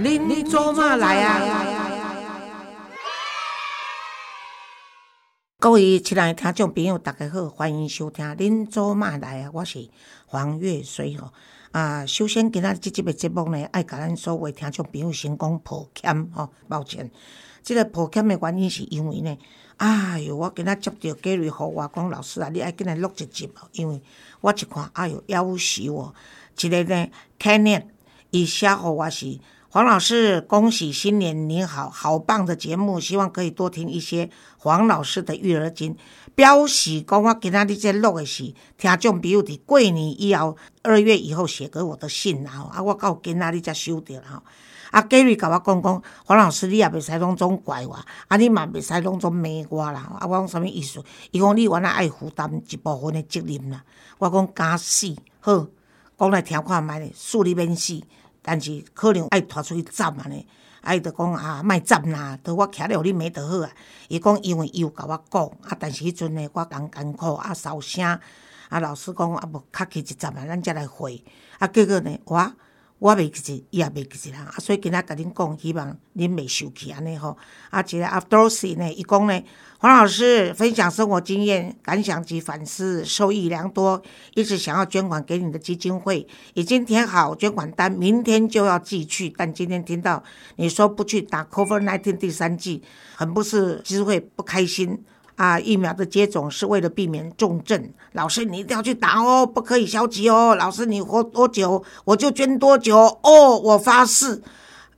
恁做嘛来啊？各位亲爱的听众朋友，大家好，欢迎收听《恁做嘛来啊》，我是黄月水吼。啊，首先今仔即集的节目呢，爱甲咱所有听众朋友先讲抱歉吼，抱歉。即个抱歉的原因是因为呢，哎哟，我今仔接到 Gary 互我讲老师啊，你爱紧来录一集哦，因为我一看，哎哟，夭寿哦，一个呢 k e n n e t 伊写互我是。黄老师，恭喜新年！您好，好棒的节目，希望可以多听一些黄老师的育儿经。表示讲我今仔日在录的是听众朋友伫过年以后二月以后写给我的信啦，啊，我到今仔日才收到吼。啊，Gary 甲我讲讲，黄老师你也袂使拢总怪我，啊，你嘛袂使拢总骂我啦。啊，我讲啥物意思？伊讲你原来爱负担一部分的责任啦。我讲假死好，讲来听看觅咧，恕你免死。但是可能爱拖出去站安尼，啊，伊就讲啊，莫站啦，都我徛了，你没得好啊。伊讲因为伊有甲我讲，啊，但是迄阵呢，我讲艰苦啊，烧声，啊，老师讲啊，无较起一站啊，咱则来回，啊，结果呢，我。我袂记，伊也袂记住啦，啊，所以今仔甲恁讲，希望恁袂生气安尼吼。啊，一个 After 呢，伊讲呢，黄老师分享生活经验、感想及反思，受益良多。一直想要捐款给你的基金会，已经填好捐款单，明天就要寄去。但今天听到你说不去打 COVID-19 第三剂，很不是机会，不开心。啊，疫苗的接种是为了避免重症。老师，你一定要去打哦，不可以消极哦。老师，你活多久，我就捐多久哦。我发誓。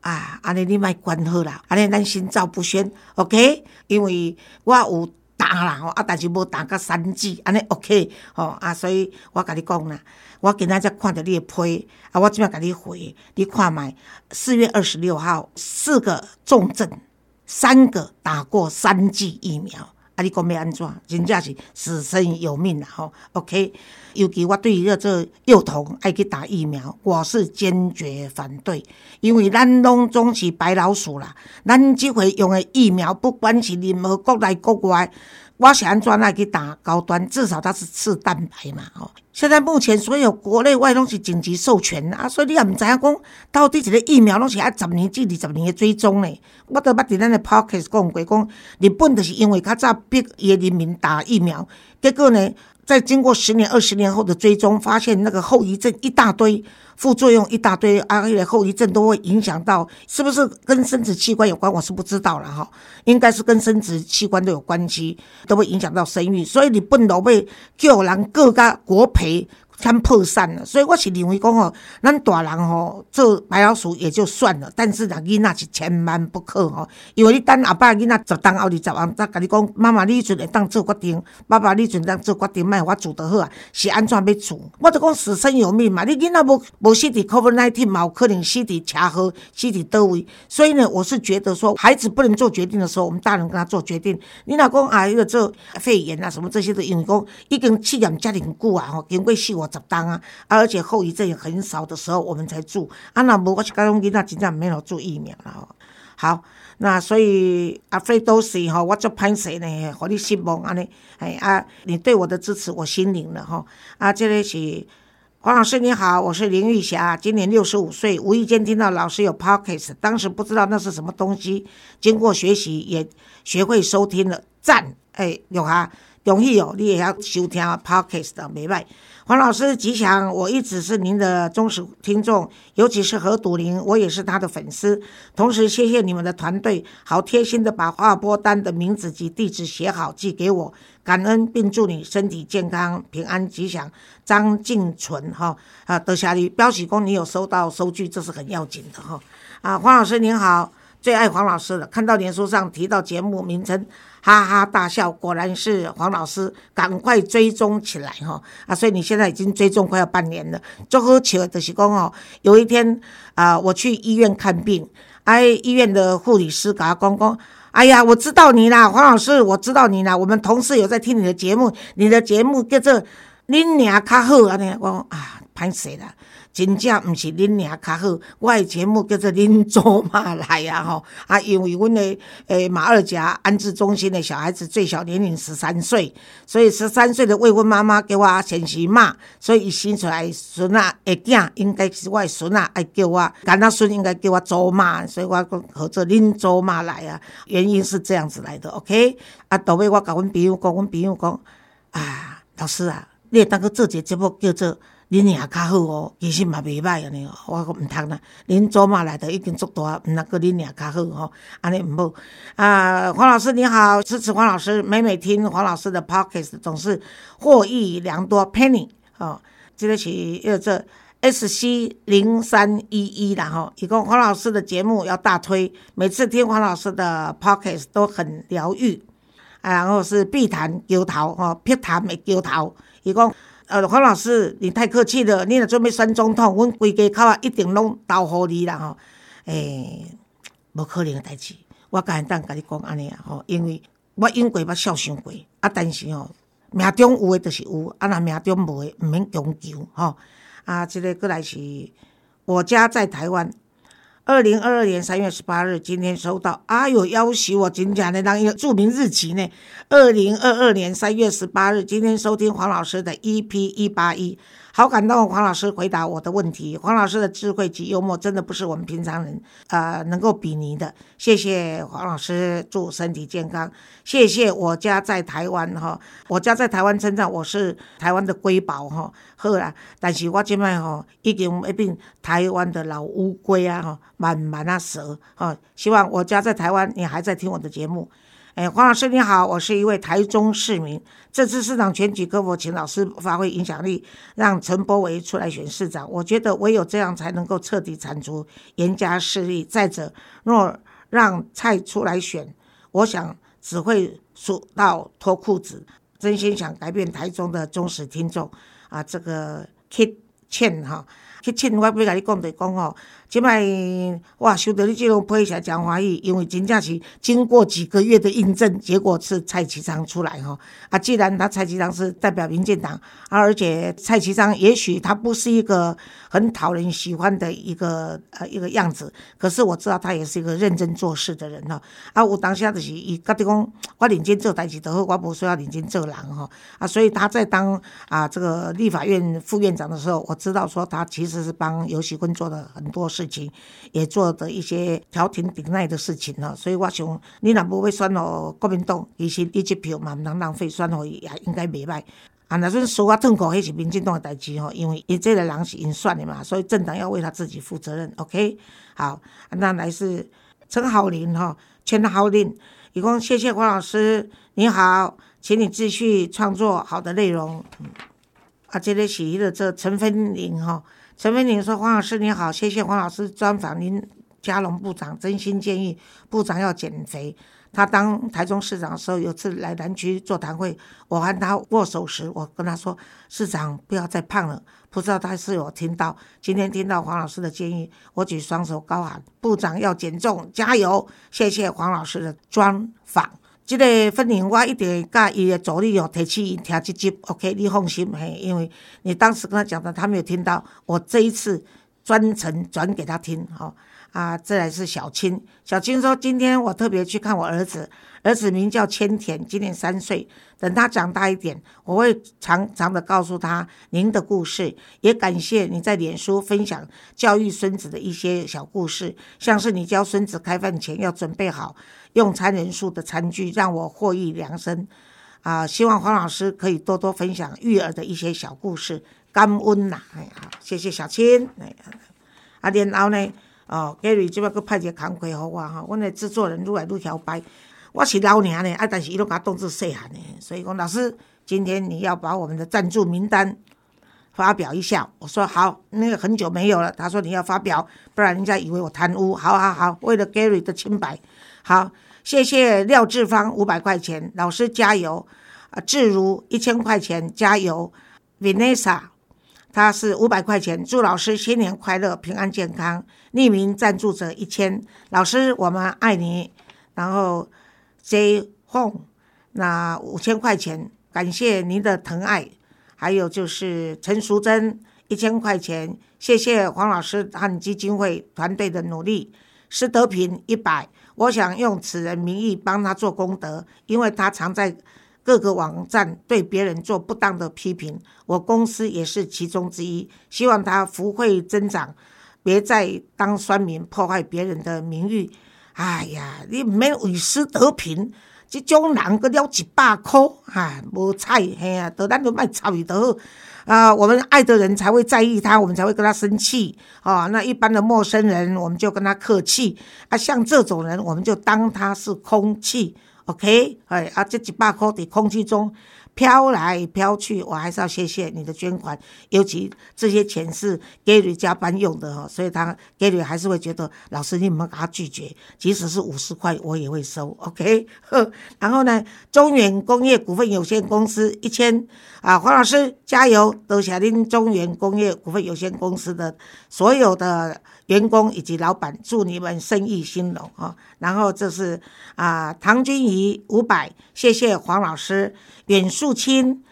啊，安尼你莫关好啦，安尼咱心照不宣，OK？因为我有打啦，啊，但是无打个三剂，安尼 OK？吼啊，所以我甲你讲啦，我今仔才看到你的批，啊，我即摆甲你回，你看卖四月二十六号，四个重症，三个打过三剂疫苗。啊！你讲要安怎？真正是死生有命啦！吼，OK。尤其我对于这幼童爱去打疫苗，我是坚决反对，因为咱拢总是白老鼠啦。咱即回用的疫苗，不管是任何国内国外。我是安怎来去打高端，至少它是次蛋白嘛，哦。现在目前所有国内外拢是紧急授权啊，所以你也毋知影讲到底一个疫苗拢是爱十年至二十年的追踪呢。我都捌伫咱的 p o c k e t 讲过，讲日本就是因为较早逼伊人民打疫苗，结果呢？在经过十年、二十年后的追踪，发现那个后遗症一大堆，副作用一大堆，啊，且后遗症都会影响到，是不是跟生殖器官有关？我是不知道了哈，应该是跟生殖器官都有关系，都会影响到生育，所以你不能被救人各家国赔。全破散了，所以我是认为讲吼，咱大人吼做白老鼠也就算了，但是人囡仔是千万不可吼，因为你等阿爸囡仔十当后二十万，再甲你讲，妈妈你阵会当做决定，爸爸你阵当做决定，卖我做得好啊，是安怎要做？我就讲死生有命嘛，你囡仔无无死伫 COVID nineteen 嘛，有可能死伫车祸，死伫倒位，所以呢，我是觉得说，孩子不能做决定的时候，我们大人跟他做决定。你若讲啊，个做肺炎啊什么这些的，因为讲已经试验遮尼久啊，吼，经过死活。十当啊，而且后遗症也很少的时候，我们才住。啊，那无我是讲囡仔真正没有做疫苗了。好，那所以阿飞都是哈，我做潘谁呢？和你失望安尼，哎啊，你对我的支持我心领了哈。啊，这里是黄老师你好，我是林玉霞，今年六十五岁，无意间听到老师有 podcast，当时不知道那是什么东西，经过学习也学会收听了，赞哎，有哈。容易哦，你也要收听 podcast 的，没歹。黄老师吉祥，我一直是您的忠实听众，尤其是何笃林，我也是他的粉丝。同时，谢谢你们的团队，好贴心的把划拨单的名字及地址写好寄给我，感恩并祝你身体健康、平安吉祥。张静纯哈啊，德霞你标喜公，你有收到收据，这是很要紧的哈啊。黄老师您好，最爱黄老师了，看到脸书上提到节目名称。哈哈大笑，果然是黄老师，赶快追踪起来哈啊！所以你现在已经追踪快要半年了。最好笑的是讲哦，有一天啊，我去医院看病，哎，医院的护理师跟他讲讲，哎呀，我知道你啦，黄老师，我知道你啦，我们同事有在听你的节目，你的节目叫做“恁娘较好”安尼，我啊，歹势啦。真正毋是恁娘较好，我的节目叫做恁做嘛来啊吼啊，因为阮的诶马二甲安置中心的小孩子最小年龄十三岁，所以十三岁的未婚妈妈给我先时骂，所以伊生出来孙仔诶囝应该是我的孙仔，爱叫我囡仔孙应该叫我祖妈，所以我讲合作恁祖妈来啊，原因是这样子来的，OK？啊，到尾我甲阮朋友讲，阮朋友讲啊，老师啊，你会当去做一个节目叫做。恁也较好哦，其实嘛袂歹安尼哦。我讲毋通啦，恁祖妈来的已经足大，毋能够恁也较好吼，安尼毋好。啊，黄老师你好，支持黄老师，每每听黄老师的 podcast 总是获益良多。Penny 哦，这个是叫做 S C 零三一一啦吼，一共黄老师的节目要大推，每次听黄老师的 podcast 都很疗愈。啊，然后是碧潭桥头吼，碧潭的桥头，伊讲。呃，黄老师，你太客气了。你若准备选总统，阮规家口啊一定拢投互你啦吼。诶，无可能诶代志，我敢当甲你讲安尼啊吼，因为我永过，捌孝想过，啊，但是吼，命中有诶就是有，啊，若命中无诶，毋免强求吼。啊，即个过来是我家在台湾。二零二二年三月十八日，今天收到啊，有要挟我真正的当一个著名日期呢。二零二二年三月十八日，今天收听黄老师的 EP 一八一。好感动，黄老师回答我的问题。黄老师的智慧及幽默，真的不是我们平常人呃能够比拟的。谢谢黄老师，祝身体健康。谢谢我家在台湾哈，我家在台湾称赞我是台湾的瑰宝哈。好啦，但是我今摆吼已经一变台湾的老乌龟啊哈，慢慢啊蛇哈。希望我家在台湾，你还在听我的节目。哎，黄老师你好，我是一位台中市民。这次市长选举，可否请老师发挥影响力，让陈柏维出来选市长？我觉得唯有这样才能够彻底铲除严家势力。再者，若让蔡出来选，我想只会输到脱裤子。真心想改变台中的忠实听众啊，这个 Kit Chen 哈去签我要甲你讲就讲哦。即摆哇，收到你这种配下讲欢喜，因为真正是经过几个月的印证，结果是蔡其昌出来哈。啊，既然他蔡其昌是代表民进党，啊，而且蔡其昌也许他不是一个很讨人喜欢的一个呃一个样子，可是我知道他也是一个认真做事的人哈。啊，我当下就是伊觉得讲，我认真做代志都好，我不需要认真做人哈。啊，所以他在当啊这个立法院副院长的时候，我知道说他其实是帮游锡坤做了很多事。情也做的一些调停顶内的事情了，所以我想，你若不会选哦国民党，其实你这票嘛毋通浪费，选哦也应该袂歹。啊，那阵输啊痛苦，迄是民进党的代志吼，因为伊这个人是因选的嘛，所以政党要为他自己负责任。OK，好，那来是陈浩林哈，陈浩林，一共谢谢黄老师，你好，请你继续创作好的内容。啊，这里是的这陈芬玲哈。陈飞玲说：“黄老师你好，谢谢黄老师专访您。嘉龙部长真心建议部长要减肥。他当台中市长的时候，有次来南区座谈会，我和他握手时，我跟他说：‘市长不要再胖了。’不知道他是有听到。今天听到黄老师的建议，我举双手高喊：‘部长要减重，加油！’谢谢黄老师的专访。”这个分玲，我一定甲伊的助理哦提起伊听这集，OK，你放心嘿，因为你当时跟他讲的，他没有听到，我这一次专程转给他听，吼啊，这来是小青，小青说今天我特别去看我儿子。儿子名叫千田，今年三岁。等他长大一点，我会常常的告诉他您的故事。也感谢你在脸书分享教育孙子的一些小故事，像是你教孙子开饭前要准备好用餐人数的餐具，让我获益良深。啊，希望黄老师可以多多分享育儿的一些小故事，感恩呐！哎，好，谢谢小青。哎，啊，然后呢，哦，Gary 这边佫派一个工课给我哈，阮的制作人愈来愈调白。我是老娘呢，啊，但是伊拢甲我当作细汉呢，所以讲老师，今天你要把我们的赞助名单发表一下。我说好，那个很久没有了。他说你要发表，不然人家以为我贪污。好好好，为了 Gary 的清白，好，谢谢廖志芳五百块钱，老师加油啊！志如一千块钱，加油！Vanessa，他是五百块钱，祝老师新年快乐，平安健康。匿名赞助者一千，老师我们爱你，然后。J Home，那五千块钱，感谢您的疼爱。还有就是陈淑贞一千块钱，谢谢黄老师和基金会团队的努力。施德平一百，我想用此人名义帮他做功德，因为他常在各个网站对别人做不当的批评，我公司也是其中之一。希望他福慧增长，别再当酸民破坏别人的名誉。哎呀，你唔免为施德平。这种人个了一百块，哈，无彩，嘿啊，得咱就卖插伊得好啊。我们爱的人才会在意他，我们才会跟他生气啊。那一般的陌生人，我们就跟他客气啊。像这种人，我们就当他是空气，OK？哎啊，这几百块在空气中。飘来飘去，我还是要谢谢你的捐款，尤其这些钱是 Gary 加班用的哈，所以他 Gary 还是会觉得老师你们给他拒绝？即使是五十块，我也会收，OK？然后呢，中原工业股份有限公司一千啊，黄老师加油，多谢您中原工业股份有限公司的所有的。员工以及老板，祝你们生意兴隆啊！然后这是啊，唐君怡五百，谢谢黄老师。远树清，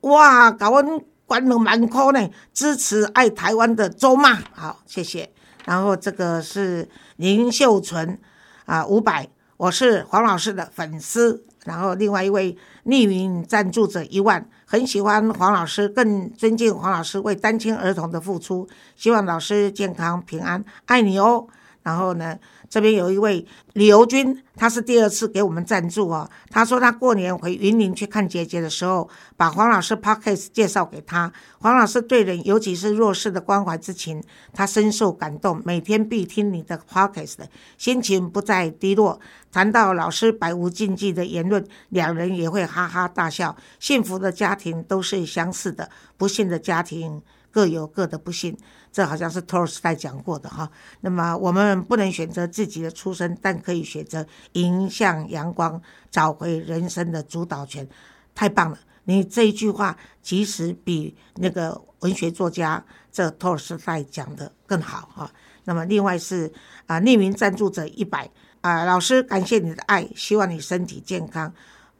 哇，搞我关了满块呢，支持爱台湾的周骂，好，谢谢。然后这个是林秀纯啊，五百，我是黄老师的粉丝。然后另外一位匿名赞助者一万。很喜欢黄老师，更尊敬黄老师为单亲儿童的付出。希望老师健康平安，爱你哦。然后呢？这边有一位李游军，他是第二次给我们赞助哦。他说他过年回云林去看姐姐的时候，把黄老师 podcast 介绍给他。黄老师对人，尤其是弱势的关怀之情，他深受感动。每天必听你的 podcast，心情不再低落。谈到老师百无禁忌的言论，两人也会哈哈大笑。幸福的家庭都是相似的，不幸的家庭各有各的不幸。这好像是托尔斯泰讲过的哈。那么我们不能选择自己的出身，但可以选择迎向阳光，找回人生的主导权。太棒了！你这一句话，其实比那个文学作家这托尔斯泰讲的更好哈。那么另外是啊，匿名赞助者一百啊，老师感谢你的爱，希望你身体健康。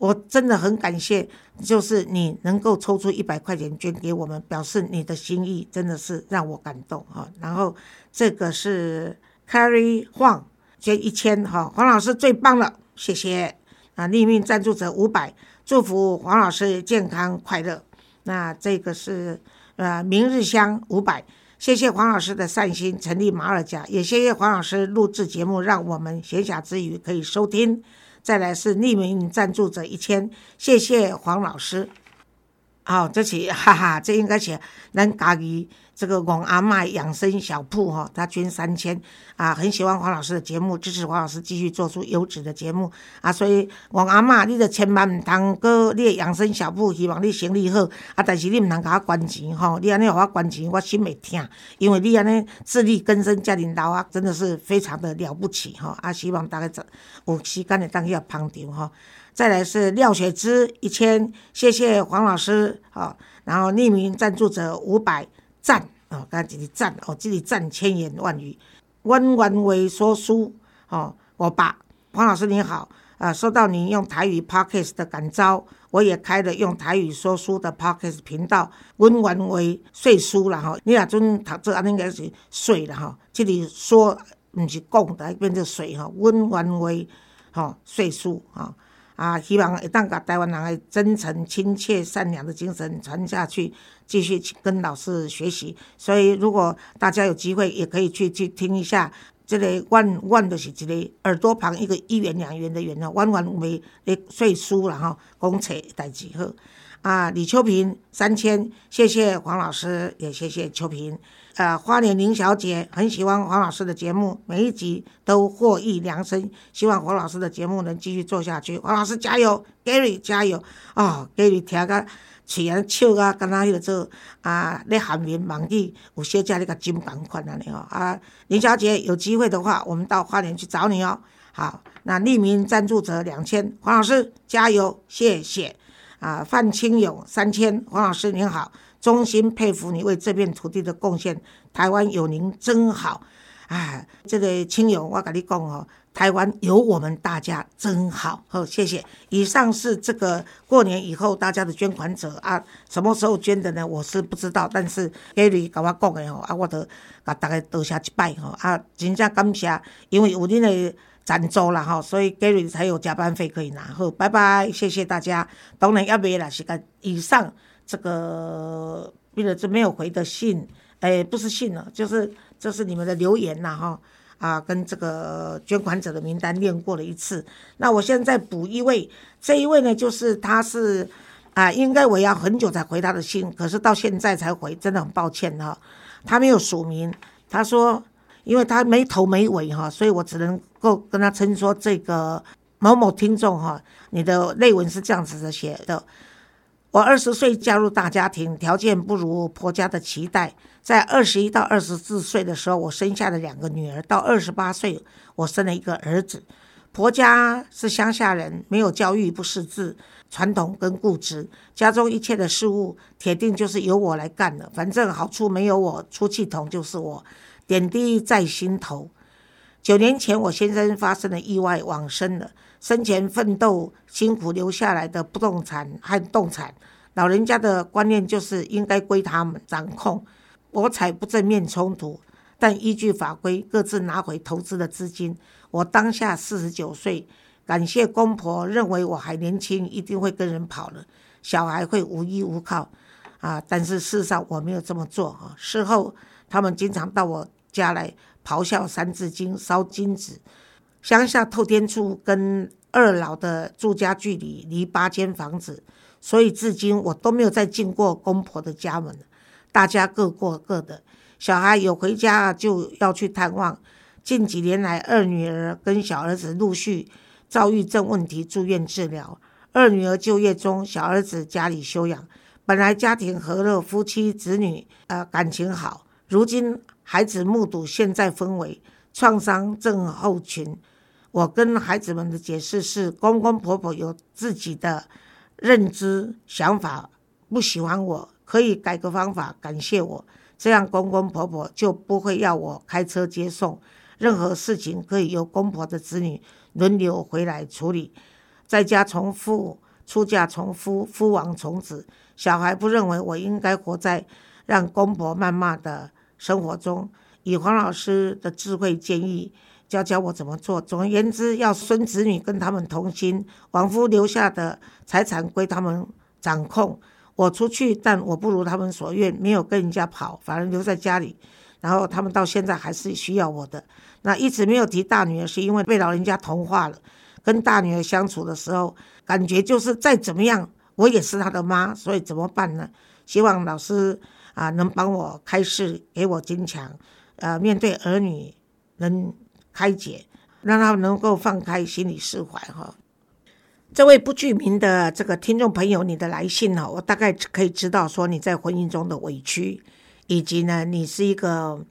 我真的很感谢，就是你能够抽出一百块钱捐给我们，表示你的心意，真的是让我感动哈。然后这个是 Carry 黄捐一千哈，黄老师最棒了，谢谢啊！匿名赞助者五百，祝福黄老师健康快乐。那这个是呃明日香五百，谢谢黄老师的善心，成立马尔甲，也谢谢黄老师录制节目，让我们闲暇之余可以收听。再来是匿名赞助者一千，谢谢黄老师。好，这写哈哈，这应该是咱家己这个王阿麦养生小铺哈，他捐三千啊，很喜欢黄老师的节目，支持黄老师继续做出优质的节目啊，所以王阿妈，你就千万唔通过你的养生小铺，希望你生意好啊，但是你唔通甲我捐钱吼，你安尼互我捐钱，我心会痛，因为你安尼自力更生家庭老啊，真的是非常的了不起哈啊，希望大家有时间的当去捧场哈。再来是廖雪芝一千，谢谢黄老师啊，然后匿名赞助者五百赞哦，刚才这里赞哦，这里赞千言万语，温文为说书哦，我爸黄老师你好啊，收到您用台语 podcast 的感召，我也开了用台语说书的 podcast 频道，温文为说书了哈，你那阵读这应该是水了哈，这里说不是讲的，变成水哈，温文为哈说书哈。啊，希望一旦把台湾人的真诚、亲切、善良的精神传下去，继续跟老师学习。所以，如果大家有机会，也可以去去听一下。这类万万的是这类耳朵旁一个一元两元的元的，万万为的税书了哈，公册代几好。啊，李秋平三千，谢谢黄老师，也谢谢秋平。呃，花莲林小姐很喜欢黄老师的节目，每一集都获益良深。希望黄老师的节目能继续做下去。黄老师加油，Gary 加油哦，Gary 听个嘴啊笑啊，敢若迄个做啊，咧含言忘记有小姐咧个金港款安尼哦。啊，林小姐有机会的话，我们到花莲去找你哦。好，那匿名赞助者两千，黄老师加油，谢谢。啊，范清勇三千，黄老师您好。衷心佩服你为这片土地的贡献，台湾有您真好。啊，这个亲友，我跟你讲哦，台湾有我们大家真好，好谢谢。以上是这个过年以后大家的捐款者啊，什么时候捐的呢？我是不知道，但是 Gary 跟我讲的哦，啊，我都甲大家多谢一拜哦，啊，真正感谢，因为有恁的赞助啦吼，所以 Gary 才有加班费可以拿。好，拜拜，谢谢大家。当然要别啦，是个以上这个，为了这没有回的信，哎，不是信了，就是就是你们的留言呐哈。啊，跟这个捐款者的名单练过了一次，那我现在补一位，这一位呢，就是他是啊，应该我要很久才回他的信，可是到现在才回，真的很抱歉哈，他没有署名，他说，因为他没头没尾哈，所以我只能够跟他称说这个某某听众哈，你的内文是这样子的写的。我二十岁加入大家庭，条件不如婆家的期待。在二十一到二十四岁的时候，我生下了两个女儿。到二十八岁，我生了一个儿子。婆家是乡下人，没有教育，不识字，传统跟固执。家中一切的事物，铁定就是由我来干的。反正好处没有我，出气筒就是我，点滴在心头。九年前，我先生发生了意外，往生了。生前奋斗辛苦留下来的不动产和动产，老人家的观念就是应该归他们掌控，我才不正面冲突。但依据法规，各自拿回投资的资金。我当下四十九岁，感谢公婆认为我还年轻，一定会跟人跑了，小孩会无依无靠啊！但是事实上我没有这么做啊。事后他们经常到我家来咆哮《三字经》，烧金纸。乡下透天处跟二老的住家距离离八间房子，所以至今我都没有再进过公婆的家门。大家各过各的，小孩有回家就要去探望。近几年来，二女儿跟小儿子陆续躁郁症问题住院治疗。二女儿就业中，小儿子家里休养。本来家庭和乐，夫妻子女呃感情好，如今孩子目睹现在氛围，创伤症候群。我跟孩子们的解释是，公公婆婆有自己的认知想法，不喜欢我，可以改个方法，感谢我，这样公公婆婆就不会要我开车接送，任何事情可以由公婆的子女轮流回来处理，在家从父，出嫁从夫，夫亡从子，小孩不认为我应该活在让公婆谩骂的生活中，以黄老师的智慧建议。教教我怎么做。总而言之，要孙子女跟他们同心，亡夫留下的财产归他们掌控。我出去，但我不如他们所愿，没有跟人家跑，反而留在家里。然后他们到现在还是需要我的。那一直没有提大女儿，是因为被老人家同化了。跟大女儿相处的时候，感觉就是再怎么样，我也是她的妈，所以怎么办呢？希望老师啊能帮我开示，给我坚强。呃，面对儿女能。开解，让他能够放开心里释怀哈。这位不具名的这个听众朋友，你的来信呢，我大概可以知道说你在婚姻中的委屈，以及呢，你是一个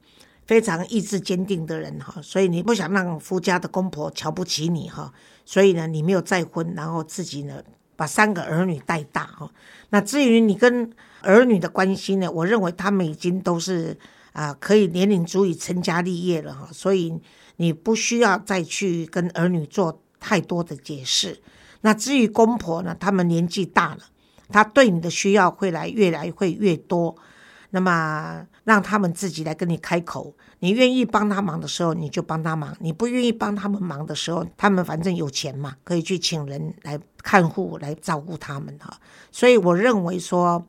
非常意志坚定的人哈，所以你不想让夫家的公婆瞧不起你哈，所以呢，你没有再婚，然后自己呢把三个儿女带大哈。那至于你跟儿女的关心呢，我认为他们已经都是啊，可以年龄足以成家立业了哈，所以。你不需要再去跟儿女做太多的解释。那至于公婆呢？他们年纪大了，他对你的需要会来越来会越多。那么让他们自己来跟你开口。你愿意帮他忙的时候，你就帮他忙；你不愿意帮他们忙的时候，他们反正有钱嘛，可以去请人来看护、来照顾他们哈。所以我认为说，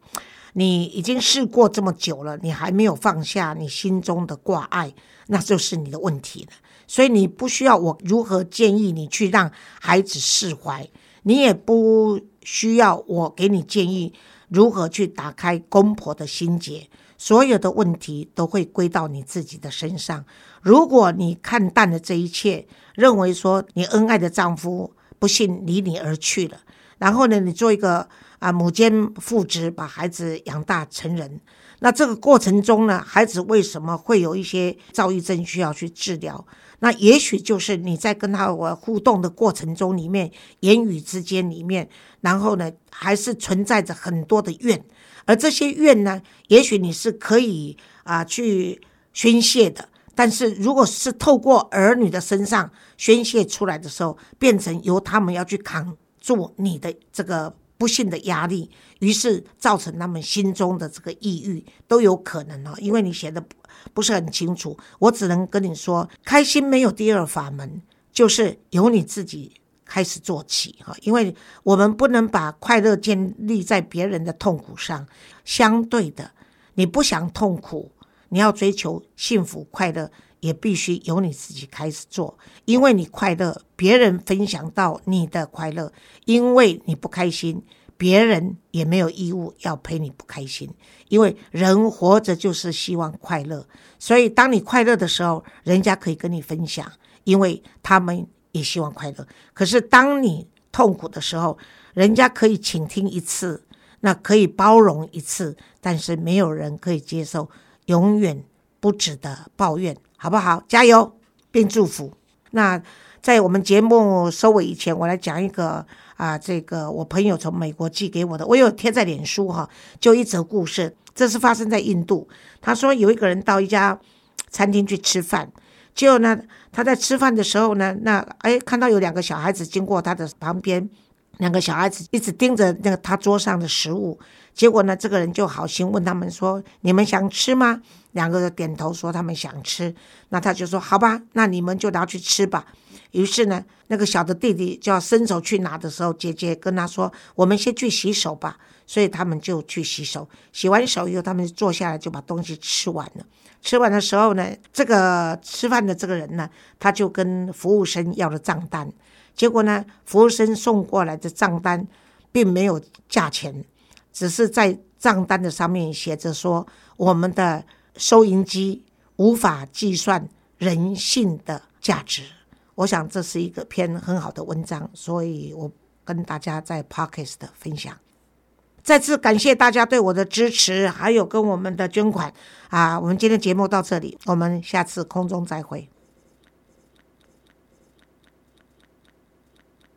你已经试过这么久了，你还没有放下你心中的挂碍，那就是你的问题了。所以你不需要我如何建议你去让孩子释怀，你也不需要我给你建议如何去打开公婆的心结。所有的问题都会归到你自己的身上。如果你看淡了这一切，认为说你恩爱的丈夫不幸离你而去了，然后呢，你做一个啊母兼父职，把孩子养大成人。那这个过程中呢，孩子为什么会有一些躁郁症需要去治疗？那也许就是你在跟他我互动的过程中里面，言语之间里面，然后呢，还是存在着很多的怨，而这些怨呢，也许你是可以啊去宣泄的，但是如果是透过儿女的身上宣泄出来的时候，变成由他们要去扛做你的这个不幸的压力，于是造成他们心中的这个抑郁都有可能哦。因为你写的不是很清楚，我只能跟你说，开心没有第二法门，就是由你自己开始做起哈。因为我们不能把快乐建立在别人的痛苦上，相对的，你不想痛苦。你要追求幸福快乐，也必须由你自己开始做。因为你快乐，别人分享到你的快乐；因为你不开心，别人也没有义务要陪你不开心。因为人活着就是希望快乐，所以当你快乐的时候，人家可以跟你分享，因为他们也希望快乐。可是当你痛苦的时候，人家可以倾听一次，那可以包容一次，但是没有人可以接受。永远不止的抱怨，好不好？加油，并祝福。那在我们节目收尾以前，我来讲一个啊，这个我朋友从美国寄给我的，我有贴在脸书哈，就一则故事。这是发生在印度。他说有一个人到一家餐厅去吃饭，结果呢，他在吃饭的时候呢，那哎看到有两个小孩子经过他的旁边，两个小孩子一直盯着那个他桌上的食物。结果呢，这个人就好心问他们说：“你们想吃吗？”两个人点头说他们想吃。那他就说：“好吧，那你们就拿去吃吧。”于是呢，那个小的弟弟就要伸手去拿的时候，姐姐跟他说：“我们先去洗手吧。”所以他们就去洗手。洗完手以后，他们坐下来就把东西吃完了。吃完的时候呢，这个吃饭的这个人呢，他就跟服务生要了账单。结果呢，服务生送过来的账单并没有价钱。只是在账单的上面写着说，我们的收银机无法计算人性的价值。我想这是一个篇很好的文章，所以我跟大家在 Podcast 分享。再次感谢大家对我的支持，还有跟我们的捐款啊！我们今天节目到这里，我们下次空中再会。